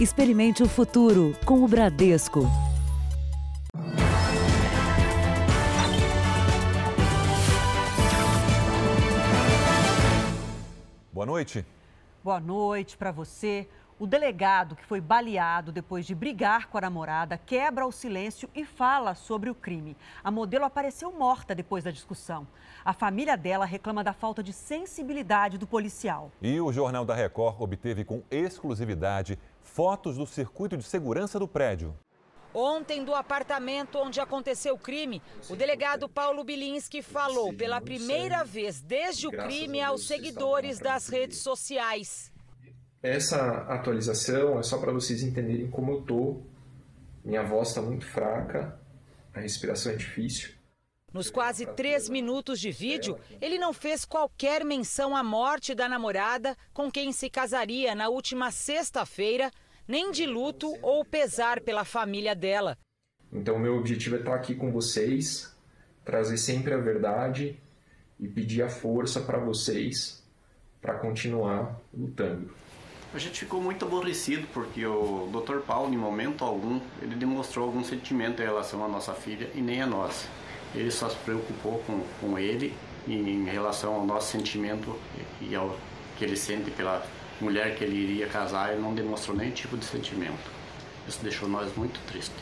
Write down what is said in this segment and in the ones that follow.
Experimente o futuro com o Bradesco. Boa noite. Boa noite para você. O delegado, que foi baleado depois de brigar com a namorada, quebra o silêncio e fala sobre o crime. A modelo apareceu morta depois da discussão. A família dela reclama da falta de sensibilidade do policial. E o Jornal da Record obteve com exclusividade fotos do circuito de segurança do prédio. Ontem, do apartamento onde aconteceu o crime, o delegado Paulo Bilinski falou pela primeira vez desde o crime aos seguidores das redes sociais. Essa atualização é só para vocês entenderem como eu tô. Minha voz está muito fraca, a respiração é difícil. Nos quase três minutos de vídeo, ele não fez qualquer menção à morte da namorada com quem se casaria na última sexta-feira, nem de luto ou pesar pela família dela. Então, meu objetivo é estar aqui com vocês, trazer sempre a verdade e pedir a força para vocês para continuar lutando. A gente ficou muito aborrecido porque o Dr. Paulo, em momento algum, ele demonstrou algum sentimento em relação à nossa filha e nem a nós. Ele só se preocupou com, com ele em relação ao nosso sentimento e ao que ele sente pela mulher que ele iria casar, ele não demonstrou nenhum tipo de sentimento. Isso deixou nós muito tristes.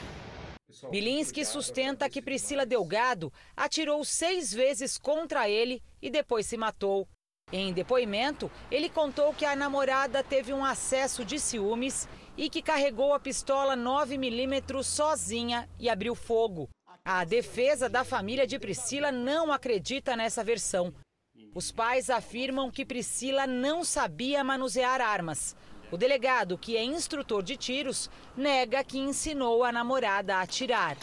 Bilinski sustenta que Priscila Delgado atirou seis vezes contra ele e depois se matou. Em depoimento, ele contou que a namorada teve um acesso de ciúmes e que carregou a pistola 9mm sozinha e abriu fogo. A defesa da família de Priscila não acredita nessa versão. Os pais afirmam que Priscila não sabia manusear armas. O delegado, que é instrutor de tiros, nega que ensinou a namorada a atirar.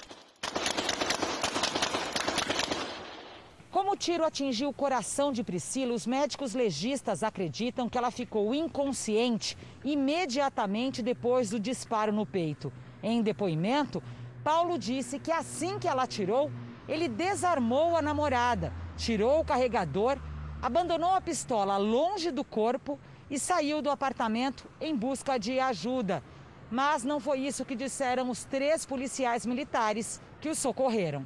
Como o tiro atingiu o coração de Priscila, os médicos legistas acreditam que ela ficou inconsciente imediatamente depois do disparo no peito. Em depoimento, Paulo disse que assim que ela atirou, ele desarmou a namorada, tirou o carregador, abandonou a pistola longe do corpo e saiu do apartamento em busca de ajuda. Mas não foi isso que disseram os três policiais militares que o socorreram.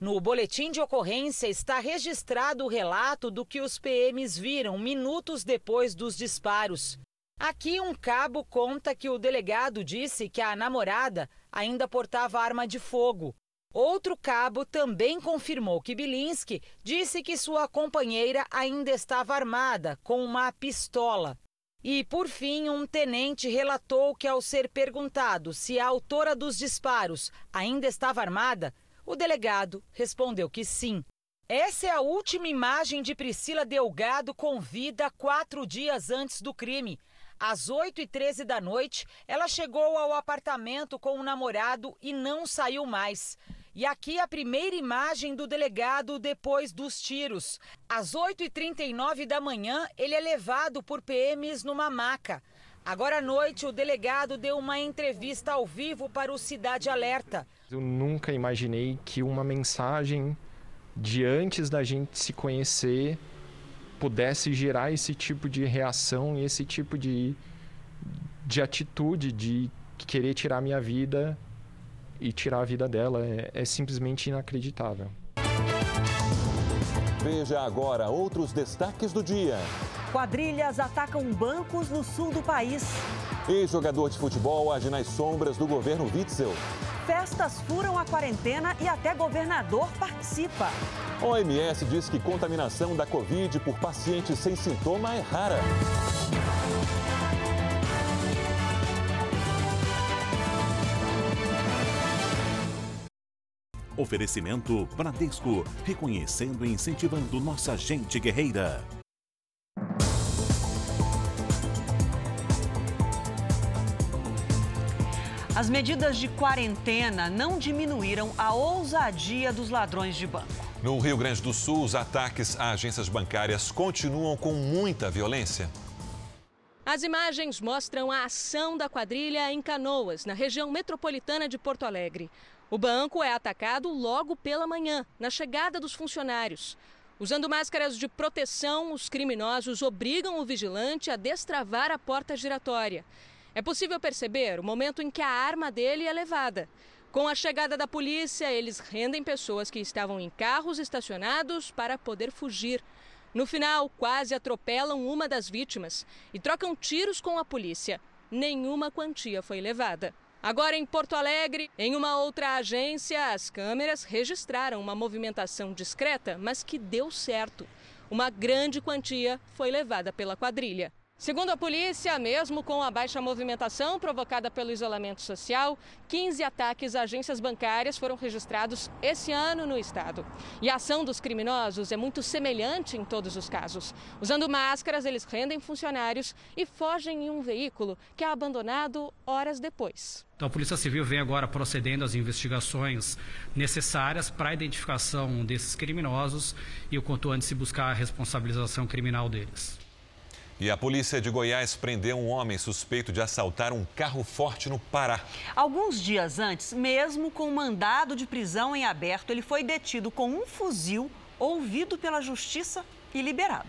No boletim de ocorrência está registrado o relato do que os PMs viram minutos depois dos disparos. Aqui um cabo conta que o delegado disse que a namorada ainda portava arma de fogo. Outro cabo também confirmou que Bilinski disse que sua companheira ainda estava armada com uma pistola. E, por fim, um tenente relatou que, ao ser perguntado se a autora dos disparos ainda estava armada, o delegado respondeu que sim. Essa é a última imagem de Priscila Delgado com vida quatro dias antes do crime. Às 8h13 da noite, ela chegou ao apartamento com o namorado e não saiu mais. E aqui a primeira imagem do delegado depois dos tiros. Às 8h39 da manhã, ele é levado por PMs numa maca. Agora à noite, o delegado deu uma entrevista ao vivo para o Cidade Alerta. Eu nunca imaginei que uma mensagem de antes da gente se conhecer pudesse gerar esse tipo de reação e esse tipo de, de atitude de querer tirar minha vida e tirar a vida dela. É, é simplesmente inacreditável. Veja agora outros destaques do dia. Quadrilhas atacam bancos no sul do país. Ex-jogador de futebol age nas sombras do governo Witzel. Festas furam a quarentena e até governador participa. OMS diz que contaminação da Covid por pacientes sem sintoma é rara. Oferecimento Bradesco, reconhecendo e incentivando nossa gente guerreira. As medidas de quarentena não diminuíram a ousadia dos ladrões de banco. No Rio Grande do Sul, os ataques a agências bancárias continuam com muita violência. As imagens mostram a ação da quadrilha em Canoas, na região metropolitana de Porto Alegre. O banco é atacado logo pela manhã, na chegada dos funcionários. Usando máscaras de proteção, os criminosos obrigam o vigilante a destravar a porta giratória. É possível perceber o momento em que a arma dele é levada. Com a chegada da polícia, eles rendem pessoas que estavam em carros estacionados para poder fugir. No final, quase atropelam uma das vítimas e trocam tiros com a polícia. Nenhuma quantia foi levada. Agora, em Porto Alegre, em uma outra agência, as câmeras registraram uma movimentação discreta, mas que deu certo. Uma grande quantia foi levada pela quadrilha. Segundo a polícia, mesmo com a baixa movimentação provocada pelo isolamento social, 15 ataques a agências bancárias foram registrados esse ano no estado. E a ação dos criminosos é muito semelhante em todos os casos. Usando máscaras, eles rendem funcionários e fogem em um veículo que é abandonado horas depois. Então, a Polícia Civil vem agora procedendo às investigações necessárias para a identificação desses criminosos e o quanto antes se buscar a responsabilização criminal deles. E a polícia de Goiás prendeu um homem suspeito de assaltar um carro forte no Pará. Alguns dias antes, mesmo com mandado de prisão em aberto, ele foi detido com um fuzil, ouvido pela justiça e liberado.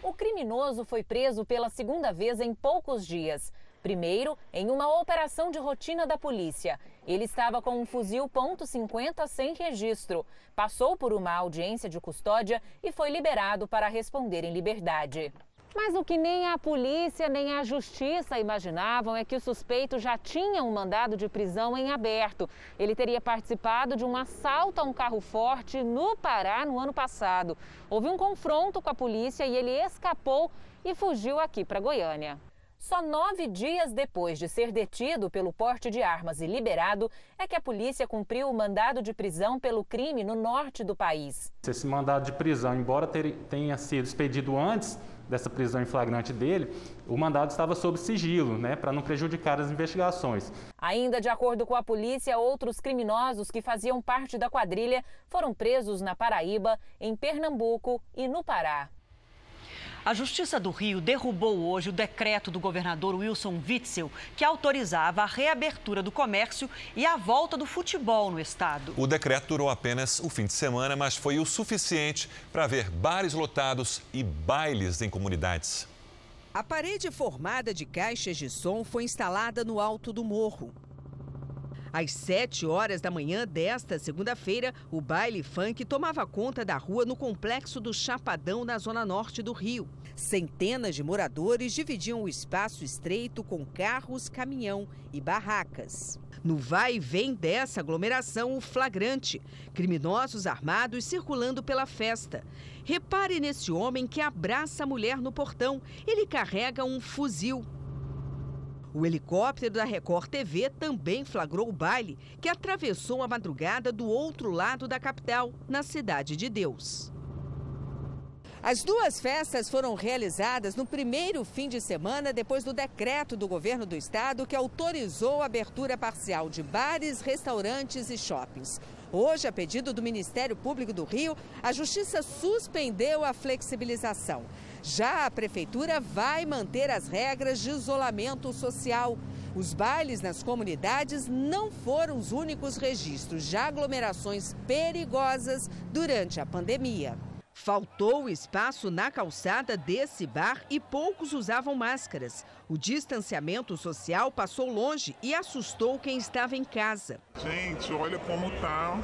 O criminoso foi preso pela segunda vez em poucos dias. Primeiro, em uma operação de rotina da polícia. Ele estava com um fuzil .50 sem registro. Passou por uma audiência de custódia e foi liberado para responder em liberdade. Mas o que nem a polícia nem a justiça imaginavam é que o suspeito já tinha um mandado de prisão em aberto. Ele teria participado de um assalto a um carro forte no Pará no ano passado. Houve um confronto com a polícia e ele escapou e fugiu aqui para Goiânia. Só nove dias depois de ser detido pelo porte de armas e liberado, é que a polícia cumpriu o mandado de prisão pelo crime no norte do país. Esse mandado de prisão, embora tenha sido expedido antes dessa prisão em flagrante dele, o mandado estava sob sigilo, né, para não prejudicar as investigações. Ainda de acordo com a polícia, outros criminosos que faziam parte da quadrilha foram presos na Paraíba, em Pernambuco e no Pará. A Justiça do Rio derrubou hoje o decreto do governador Wilson Witzel, que autorizava a reabertura do comércio e a volta do futebol no estado. O decreto durou apenas o fim de semana, mas foi o suficiente para ver bares lotados e bailes em comunidades. A parede formada de caixas de som foi instalada no alto do morro. Às 7 horas da manhã desta segunda-feira, o baile funk tomava conta da rua no complexo do Chapadão, na zona norte do Rio. Centenas de moradores dividiam o espaço estreito com carros, caminhão e barracas. No vai e vem dessa aglomeração, o flagrante: criminosos armados circulando pela festa. Repare nesse homem que abraça a mulher no portão. Ele carrega um fuzil. O helicóptero da Record TV também flagrou o baile, que atravessou a madrugada do outro lado da capital, na Cidade de Deus. As duas festas foram realizadas no primeiro fim de semana depois do decreto do governo do estado que autorizou a abertura parcial de bares, restaurantes e shoppings. Hoje, a pedido do Ministério Público do Rio, a Justiça suspendeu a flexibilização. Já a Prefeitura vai manter as regras de isolamento social. Os bailes nas comunidades não foram os únicos registros de aglomerações perigosas durante a pandemia. Faltou espaço na calçada desse bar e poucos usavam máscaras. O distanciamento social passou longe e assustou quem estava em casa. Gente, olha como tá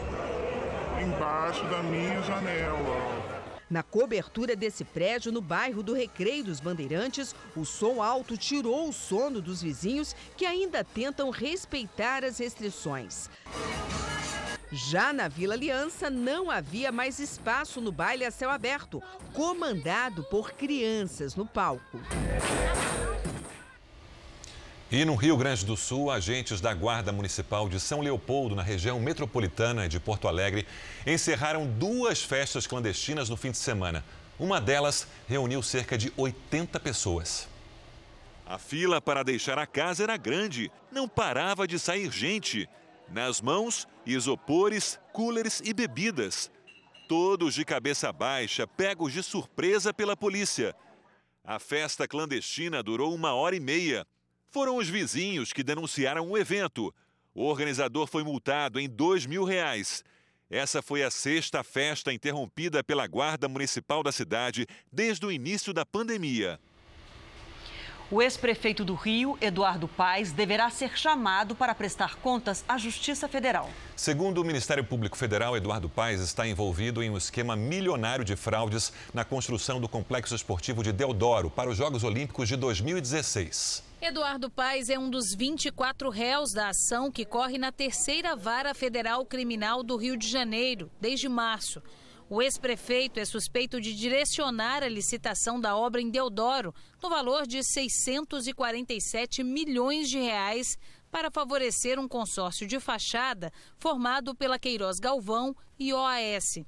embaixo da minha janela. Na cobertura desse prédio, no bairro do Recreio dos Bandeirantes, o som alto tirou o sono dos vizinhos que ainda tentam respeitar as restrições. Já na Vila Aliança, não havia mais espaço no baile a céu aberto, comandado por crianças no palco. E no Rio Grande do Sul, agentes da Guarda Municipal de São Leopoldo, na região metropolitana de Porto Alegre, encerraram duas festas clandestinas no fim de semana. Uma delas reuniu cerca de 80 pessoas. A fila para deixar a casa era grande, não parava de sair gente. Nas mãos, isopores, coolers e bebidas. Todos de cabeça baixa, pegos de surpresa pela polícia. A festa clandestina durou uma hora e meia. Foram os vizinhos que denunciaram o evento. O organizador foi multado em dois mil reais. Essa foi a sexta festa interrompida pela Guarda Municipal da cidade desde o início da pandemia. O ex-prefeito do Rio, Eduardo Paes, deverá ser chamado para prestar contas à Justiça Federal. Segundo o Ministério Público Federal, Eduardo Paes está envolvido em um esquema milionário de fraudes na construção do complexo esportivo de Deodoro para os Jogos Olímpicos de 2016. Eduardo Paes é um dos 24 réus da ação que corre na terceira vara federal criminal do Rio de Janeiro, desde março. O ex-prefeito é suspeito de direcionar a licitação da obra em Deodoro, no valor de 647 milhões de reais, para favorecer um consórcio de fachada formado pela Queiroz Galvão e OAS.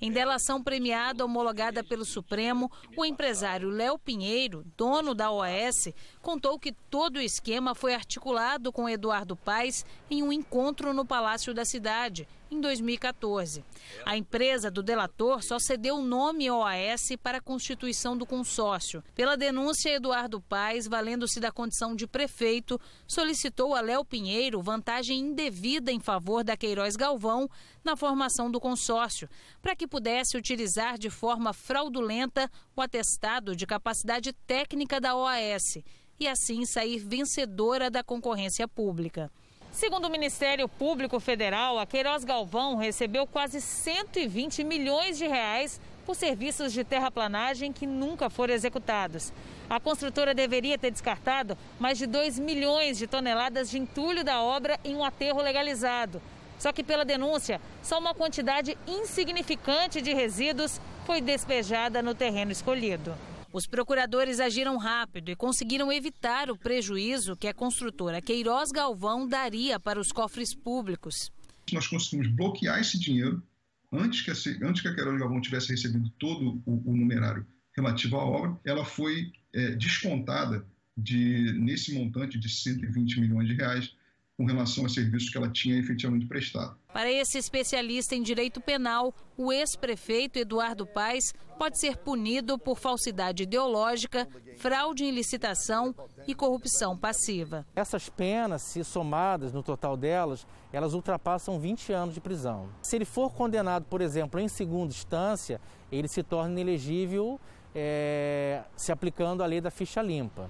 Em delação premiada homologada pelo Supremo, o empresário Léo Pinheiro, dono da OAS, contou que todo o esquema foi articulado com Eduardo Paes em um encontro no Palácio da Cidade, em 2014. A empresa do delator só cedeu o nome OAS para a constituição do consórcio. Pela denúncia, Eduardo Paes, valendo-se da condição de prefeito, solicitou a Léo Pinheiro vantagem indevida em favor da Queiroz Galvão na formação do consórcio, para que pudesse utilizar de forma fraudulenta o atestado de capacidade técnica da OAS e assim sair vencedora da concorrência pública. Segundo o Ministério Público Federal, a Queiroz Galvão recebeu quase 120 milhões de reais por serviços de terraplanagem que nunca foram executados. A construtora deveria ter descartado mais de 2 milhões de toneladas de entulho da obra em um aterro legalizado. Só que, pela denúncia, só uma quantidade insignificante de resíduos foi despejada no terreno escolhido. Os procuradores agiram rápido e conseguiram evitar o prejuízo que a construtora Queiroz Galvão daria para os cofres públicos. Nós conseguimos bloquear esse dinheiro antes que a, antes que a Queiroz Galvão tivesse recebido todo o, o numerário relativo à obra, ela foi é, descontada de, nesse montante de 120 milhões de reais com relação aos serviços que ela tinha efetivamente prestado. Para esse especialista em direito penal, o ex-prefeito Eduardo Paes pode ser punido por falsidade ideológica, fraude em licitação e corrupção passiva. Essas penas, se somadas no total delas, elas ultrapassam 20 anos de prisão. Se ele for condenado, por exemplo, em segunda instância, ele se torna inelegível é, se aplicando a lei da ficha limpa.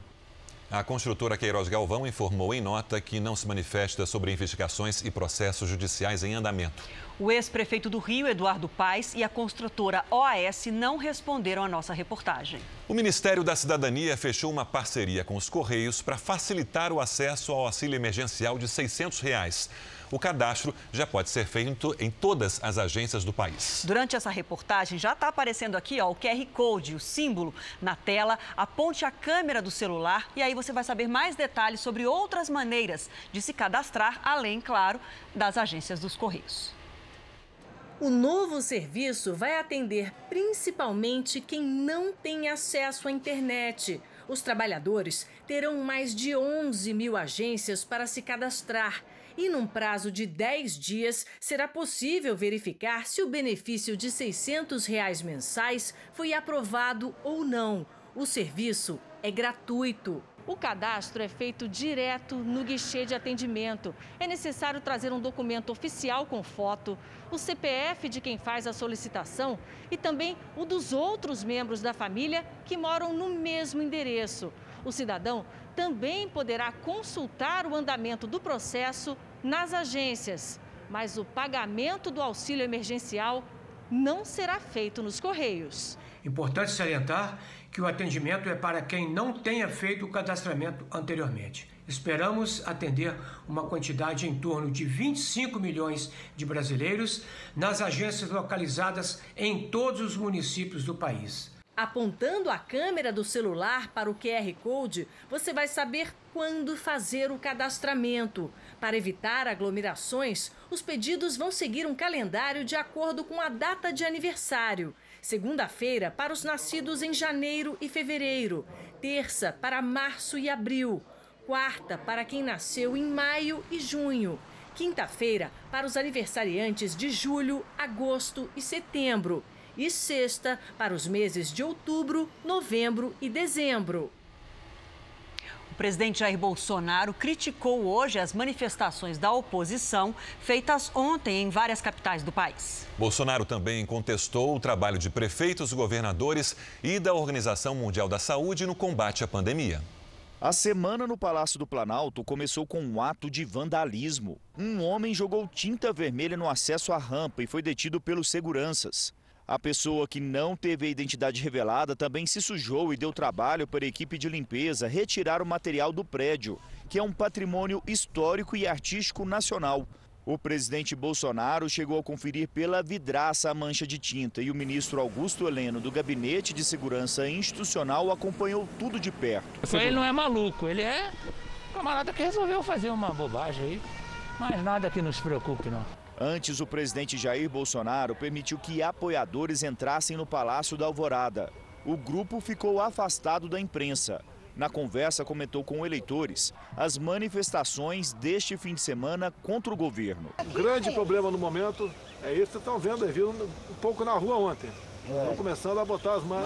A construtora Queiroz Galvão informou em nota que não se manifesta sobre investigações e processos judiciais em andamento. O ex-prefeito do Rio, Eduardo Paes, e a construtora OAS não responderam à nossa reportagem. O Ministério da Cidadania fechou uma parceria com os Correios para facilitar o acesso ao auxílio emergencial de 600 reais o cadastro já pode ser feito em todas as agências do país. Durante essa reportagem, já está aparecendo aqui ó, o QR Code, o símbolo na tela. Aponte a câmera do celular e aí você vai saber mais detalhes sobre outras maneiras de se cadastrar, além, claro, das agências dos Correios. O novo serviço vai atender principalmente quem não tem acesso à internet. Os trabalhadores terão mais de 11 mil agências para se cadastrar e num prazo de 10 dias será possível verificar se o benefício de 600 reais mensais foi aprovado ou não. O serviço é gratuito. O cadastro é feito direto no guichê de atendimento. É necessário trazer um documento oficial com foto, o CPF de quem faz a solicitação e também o dos outros membros da família que moram no mesmo endereço. O cidadão também poderá consultar o andamento do processo nas agências, mas o pagamento do auxílio emergencial não será feito nos Correios. Importante salientar que o atendimento é para quem não tenha feito o cadastramento anteriormente. Esperamos atender uma quantidade em torno de 25 milhões de brasileiros nas agências localizadas em todos os municípios do país. Apontando a câmera do celular para o QR Code, você vai saber quando fazer o cadastramento. Para evitar aglomerações, os pedidos vão seguir um calendário de acordo com a data de aniversário. Segunda-feira para os nascidos em janeiro e fevereiro. Terça para março e abril. Quarta para quem nasceu em maio e junho. Quinta-feira para os aniversariantes de julho, agosto e setembro e sexta para os meses de outubro, novembro e dezembro. O presidente Jair Bolsonaro criticou hoje as manifestações da oposição feitas ontem em várias capitais do país. Bolsonaro também contestou o trabalho de prefeitos, governadores e da Organização Mundial da Saúde no combate à pandemia. A semana no Palácio do Planalto começou com um ato de vandalismo. Um homem jogou tinta vermelha no acesso à rampa e foi detido pelos seguranças. A pessoa que não teve a identidade revelada também se sujou e deu trabalho para a equipe de limpeza retirar o material do prédio, que é um patrimônio histórico e artístico nacional. O presidente Bolsonaro chegou a conferir pela vidraça a mancha de tinta e o ministro Augusto Heleno, do Gabinete de Segurança Institucional, acompanhou tudo de perto. Ele não é maluco, ele é camarada que resolveu fazer uma bobagem aí. Mas nada que nos preocupe, não. Antes, o presidente Jair Bolsonaro permitiu que apoiadores entrassem no Palácio da Alvorada. O grupo ficou afastado da imprensa. Na conversa, comentou com eleitores as manifestações deste fim de semana contra o governo. O grande problema no momento é isso que estão vendo, viram um pouco na rua ontem. Estão começando a botar as, man...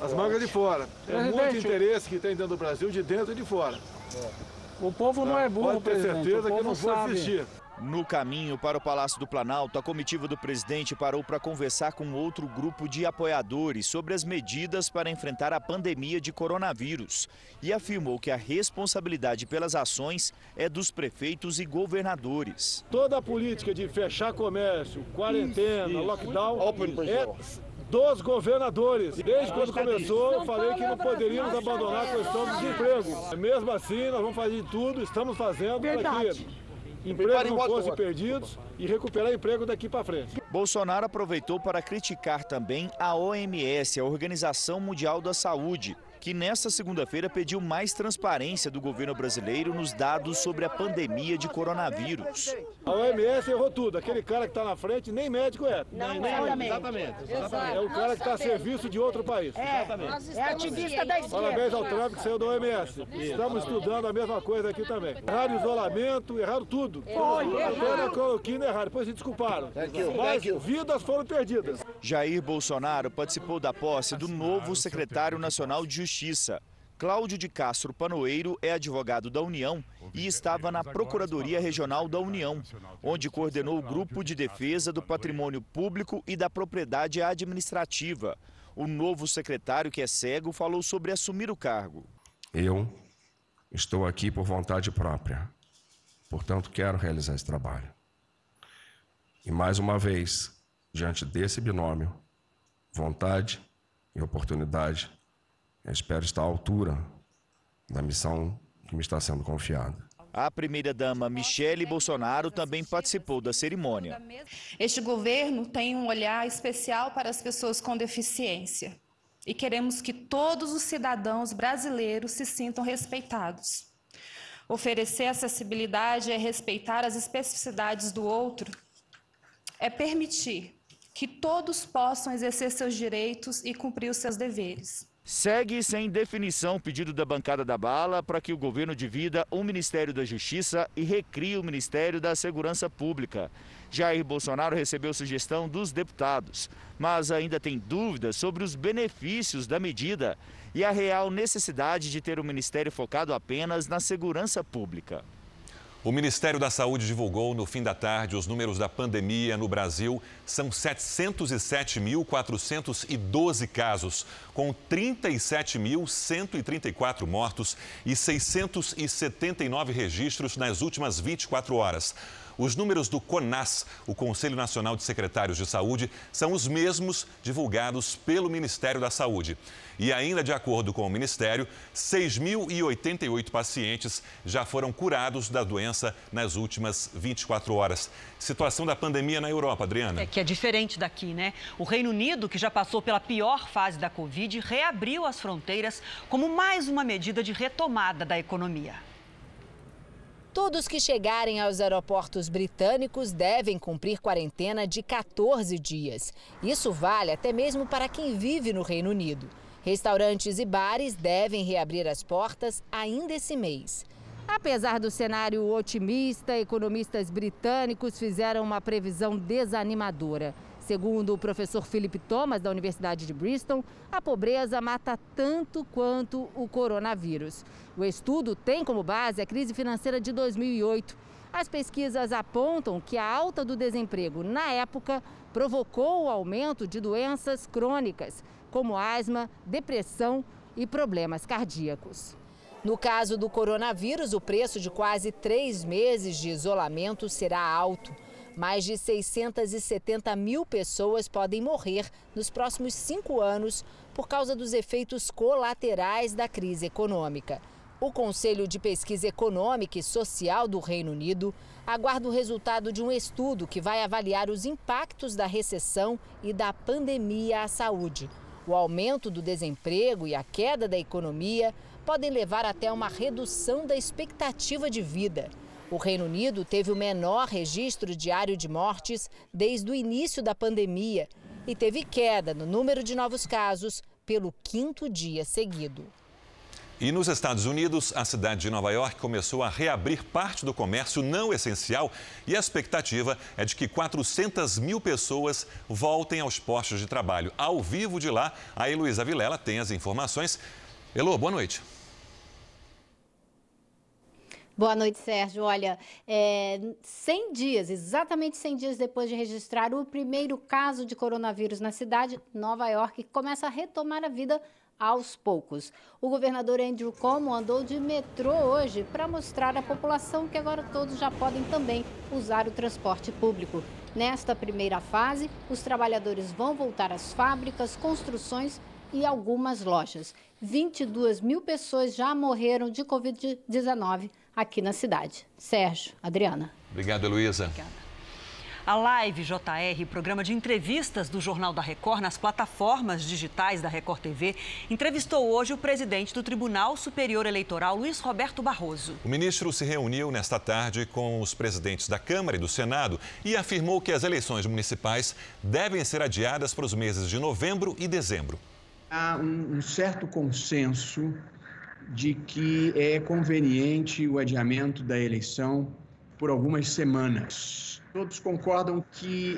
as mangas de fora. É muito interesse que tem dentro do Brasil, de dentro e de fora. O povo não é burro, Pode ter certeza que não vou assistir. No caminho para o Palácio do Planalto, a comitiva do presidente parou para conversar com outro grupo de apoiadores sobre as medidas para enfrentar a pandemia de coronavírus e afirmou que a responsabilidade pelas ações é dos prefeitos e governadores. Toda a política de fechar comércio, quarentena, lockdown é dos governadores. Desde quando começou, eu falei que não poderíamos abandonar a questão do desemprego. Mesmo assim, nós vamos fazer tudo, estamos fazendo para que empregos não fossem perdidos e recuperar emprego daqui para frente. Bolsonaro aproveitou para criticar também a OMS, a Organização Mundial da Saúde, que nesta segunda-feira pediu mais transparência do governo brasileiro nos dados sobre a pandemia de coronavírus. A OMS errou tudo. Aquele cara que está na frente nem médico é. Não, nem, nem exatamente. exatamente. É o cara que está a serviço de outro país. É, exatamente. é ativista da esquerda. Parabéns ao Trump que saiu da OMS. Estamos estudando a mesma coisa aqui também. Erraram isolamento, erraram tudo. Até na cloroquina erraram, depois se desculparam. Mas vidas foram perdidas. Jair Bolsonaro participou da posse do novo secretário nacional de Justiça. Cláudio de Castro Panoeiro é advogado da União e estava na Procuradoria Regional da União, onde coordenou o grupo de defesa do patrimônio público e da propriedade administrativa. O novo secretário, que é cego, falou sobre assumir o cargo. Eu estou aqui por vontade própria, portanto, quero realizar esse trabalho. E mais uma vez, diante desse binômio, vontade e oportunidade, eu espero estar à altura da missão que me está sendo confiada. A primeira-dama Michele Bolsonaro também participou da cerimônia. Este governo tem um olhar especial para as pessoas com deficiência e queremos que todos os cidadãos brasileiros se sintam respeitados. Oferecer acessibilidade é respeitar as especificidades do outro, é permitir que todos possam exercer seus direitos e cumprir os seus deveres. Segue sem definição o pedido da bancada da bala para que o governo divida o Ministério da Justiça e recrie o Ministério da Segurança Pública. Jair Bolsonaro recebeu sugestão dos deputados, mas ainda tem dúvidas sobre os benefícios da medida e a real necessidade de ter um ministério focado apenas na segurança pública. O Ministério da Saúde divulgou no fim da tarde os números da pandemia no Brasil. São 707.412 casos, com 37.134 mortos e 679 registros nas últimas 24 horas. Os números do CONAS, o Conselho Nacional de Secretários de Saúde, são os mesmos divulgados pelo Ministério da Saúde. E ainda de acordo com o Ministério, 6.088 pacientes já foram curados da doença nas últimas 24 horas. Situação da pandemia na Europa, Adriana. É que é diferente daqui, né? O Reino Unido, que já passou pela pior fase da Covid, reabriu as fronteiras como mais uma medida de retomada da economia. Todos que chegarem aos aeroportos britânicos devem cumprir quarentena de 14 dias. Isso vale até mesmo para quem vive no Reino Unido. Restaurantes e bares devem reabrir as portas ainda esse mês. Apesar do cenário otimista, economistas britânicos fizeram uma previsão desanimadora. Segundo o professor Philip Thomas, da Universidade de Bristol, a pobreza mata tanto quanto o coronavírus. O estudo tem como base a crise financeira de 2008. As pesquisas apontam que a alta do desemprego na época provocou o aumento de doenças crônicas, como asma, depressão e problemas cardíacos. No caso do coronavírus, o preço de quase três meses de isolamento será alto. Mais de 670 mil pessoas podem morrer nos próximos cinco anos por causa dos efeitos colaterais da crise econômica. O Conselho de Pesquisa Econômica e Social do Reino Unido aguarda o resultado de um estudo que vai avaliar os impactos da recessão e da pandemia à saúde. O aumento do desemprego e a queda da economia podem levar até uma redução da expectativa de vida. O Reino Unido teve o menor registro diário de mortes desde o início da pandemia e teve queda no número de novos casos pelo quinto dia seguido. E nos Estados Unidos, a cidade de Nova York começou a reabrir parte do comércio não essencial e a expectativa é de que 400 mil pessoas voltem aos postos de trabalho. Ao vivo de lá, a Heloísa Vilela tem as informações. Elô, boa noite. Boa noite, Sérgio. Olha, é, 100 dias, exatamente 100 dias depois de registrar o primeiro caso de coronavírus na cidade, Nova York começa a retomar a vida aos poucos. O governador Andrew Cuomo andou de metrô hoje para mostrar à população que agora todos já podem também usar o transporte público. Nesta primeira fase, os trabalhadores vão voltar às fábricas, construções e algumas lojas. 22 mil pessoas já morreram de Covid-19 aqui na cidade. Sérgio, Adriana. Obrigado, Heloísa. Obrigada. A Live JR, programa de entrevistas do Jornal da Record nas plataformas digitais da Record TV, entrevistou hoje o presidente do Tribunal Superior Eleitoral, Luiz Roberto Barroso. O ministro se reuniu nesta tarde com os presidentes da Câmara e do Senado e afirmou que as eleições municipais devem ser adiadas para os meses de novembro e dezembro. Há um certo consenso de que é conveniente o adiamento da eleição por algumas semanas Todos concordam que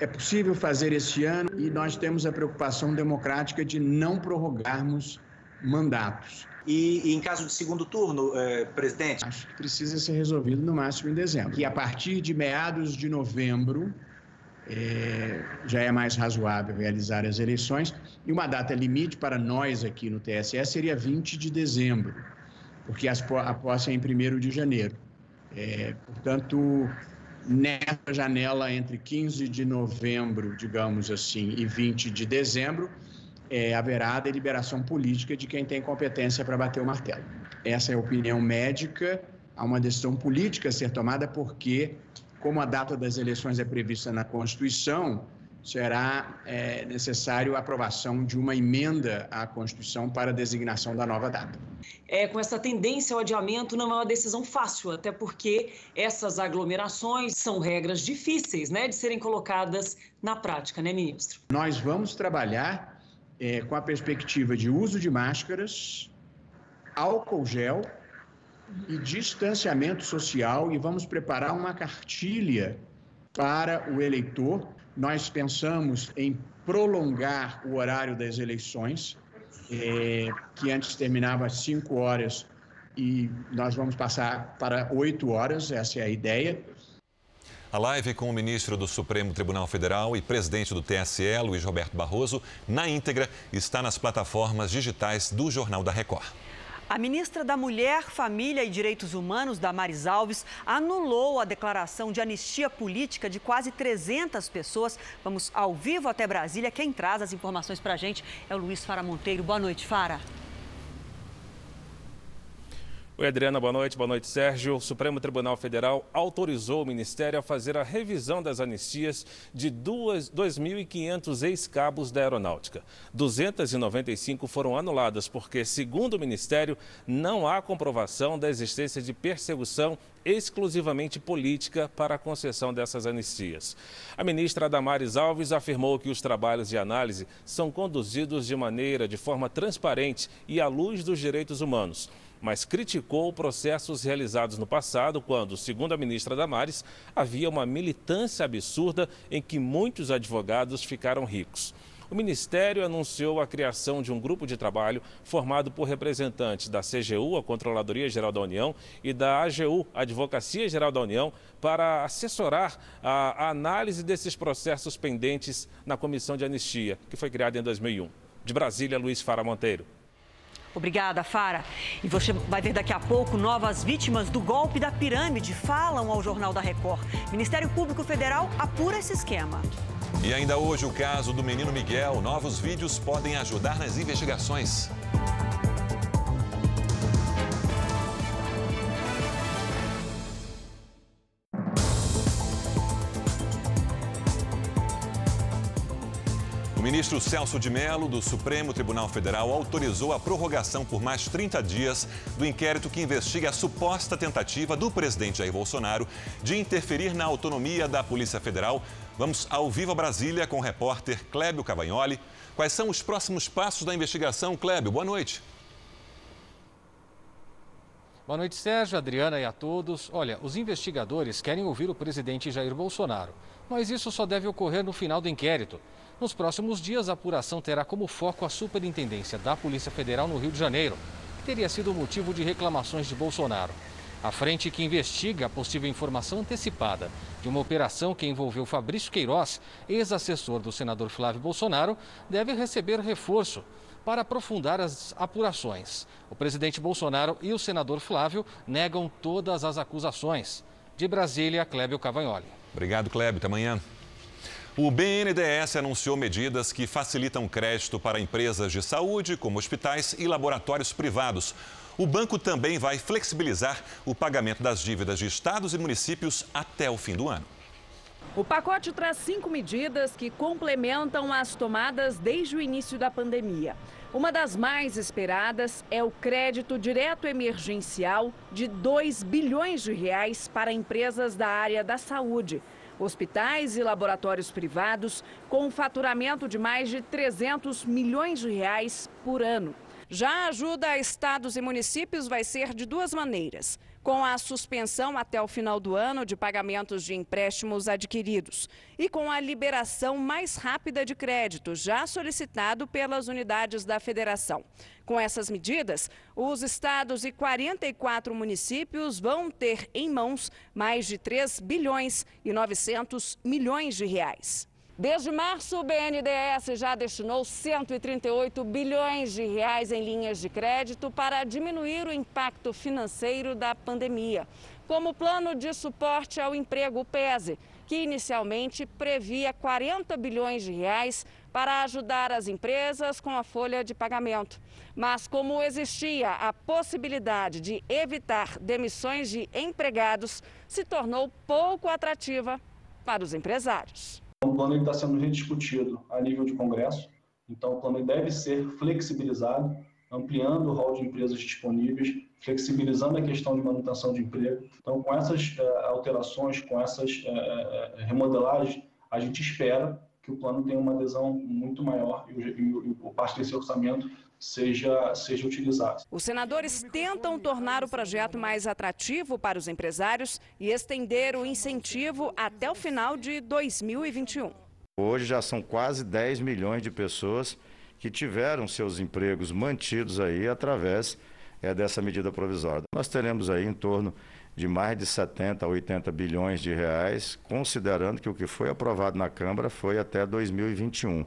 é possível fazer este ano e nós temos a preocupação democrática de não prorrogarmos mandatos. E, e em caso de segundo turno, eh, presidente? Acho que precisa ser resolvido no máximo em dezembro. E a partir de meados de novembro, é, já é mais razoável realizar as eleições. E uma data limite para nós aqui no TSE seria 20 de dezembro, porque as, a posse é em 1 de janeiro. É, portanto, nessa janela entre 15 de novembro, digamos assim, e 20 de dezembro, é, haverá a deliberação política de quem tem competência para bater o martelo. Essa é a opinião médica. Há uma decisão política a ser tomada porque, como a data das eleições é prevista na Constituição, será é, necessário a aprovação de uma emenda à Constituição para a designação da nova data. É, com essa tendência ao adiamento, não é uma decisão fácil, até porque essas aglomerações são regras difíceis né, de serem colocadas na prática, né, ministro? Nós vamos trabalhar é, com a perspectiva de uso de máscaras, álcool gel e distanciamento social e vamos preparar uma cartilha para o eleitor nós pensamos em prolongar o horário das eleições, é, que antes terminava às 5 horas e nós vamos passar para 8 horas, essa é a ideia. A live com o ministro do Supremo Tribunal Federal e presidente do TSE, Luiz Roberto Barroso, na íntegra, está nas plataformas digitais do Jornal da Record. A ministra da Mulher, Família e Direitos Humanos, Damares Alves, anulou a declaração de anistia política de quase 300 pessoas. Vamos ao vivo até Brasília. Quem traz as informações para a gente é o Luiz Fara Monteiro. Boa noite, Fara. Oi, Adriana, boa noite. Boa noite, Sérgio. O Supremo Tribunal Federal autorizou o Ministério a fazer a revisão das anistias de 2.500 ex-cabos da Aeronáutica. 295 foram anuladas porque, segundo o Ministério, não há comprovação da existência de perseguição exclusivamente política para a concessão dessas anistias. A ministra Damares Alves afirmou que os trabalhos de análise são conduzidos de maneira, de forma transparente e à luz dos direitos humanos mas criticou processos realizados no passado, quando, segundo a ministra Damares, havia uma militância absurda em que muitos advogados ficaram ricos. O Ministério anunciou a criação de um grupo de trabalho formado por representantes da CGU, a Controladoria Geral da União, e da AGU, a Advocacia Geral da União, para assessorar a, análise desses processos pendentes na Comissão de Anistia, que foi criada em 2001. De Brasília, Luiz Fara Monteiro. Obrigada, Fara. E você vai ver daqui a pouco novas vítimas do golpe da pirâmide falam ao Jornal da Record. Ministério Público Federal apura esse esquema. E ainda hoje o caso do menino Miguel. Novos vídeos podem ajudar nas investigações. Ministro Celso de Mello, do Supremo Tribunal Federal, autorizou a prorrogação por mais 30 dias do inquérito que investiga a suposta tentativa do presidente Jair Bolsonaro de interferir na autonomia da Polícia Federal. Vamos ao Viva Brasília com o repórter Clébio Cavagnoli. Quais são os próximos passos da investigação? Clébio, boa noite. Boa noite, Sérgio, Adriana e a todos. Olha, os investigadores querem ouvir o presidente Jair Bolsonaro, mas isso só deve ocorrer no final do inquérito. Nos próximos dias, a apuração terá como foco a superintendência da Polícia Federal no Rio de Janeiro, que teria sido motivo de reclamações de Bolsonaro. A frente que investiga a possível informação antecipada de uma operação que envolveu Fabrício Queiroz, ex-assessor do senador Flávio Bolsonaro, deve receber reforço para aprofundar as apurações. O presidente Bolsonaro e o senador Flávio negam todas as acusações. De Brasília, Clébio Cavagnoli. Obrigado, Clébio. Até amanhã. O BNDES anunciou medidas que facilitam crédito para empresas de saúde, como hospitais e laboratórios privados. O banco também vai flexibilizar o pagamento das dívidas de estados e municípios até o fim do ano. O pacote traz cinco medidas que complementam as tomadas desde o início da pandemia. Uma das mais esperadas é o crédito direto emergencial de 2 bilhões de reais para empresas da área da saúde hospitais e laboratórios privados com um faturamento de mais de 300 milhões de reais por ano. Já a ajuda a estados e municípios vai ser de duas maneiras com a suspensão até o final do ano de pagamentos de empréstimos adquiridos e com a liberação mais rápida de crédito, já solicitado pelas unidades da federação. Com essas medidas, os estados e 44 municípios vão ter em mãos mais de 3 bilhões e 900 milhões de reais. Desde março, o BNDES já destinou 138 bilhões de reais em linhas de crédito para diminuir o impacto financeiro da pandemia, como plano de suporte ao emprego, PESE, que inicialmente previa 40 bilhões de reais para ajudar as empresas com a folha de pagamento. Mas como existia a possibilidade de evitar demissões de empregados, se tornou pouco atrativa para os empresários. O plano está sendo rediscutido a nível de Congresso, então o plano deve ser flexibilizado, ampliando o rol de empresas disponíveis, flexibilizando a questão de manutenção de emprego. Então, com essas uh, alterações, com essas uh, remodelagens, a gente espera que o plano tenha uma adesão muito maior e, e, e parte desse orçamento seja, seja utilizado. Os senadores tentam tornar o projeto mais atrativo para os empresários e estender o incentivo até o final de 2021. Hoje já são quase 10 milhões de pessoas que tiveram seus empregos mantidos aí através é, dessa medida provisória. Nós teremos aí em torno de mais de 70 a 80 bilhões de reais, considerando que o que foi aprovado na Câmara foi até 2021.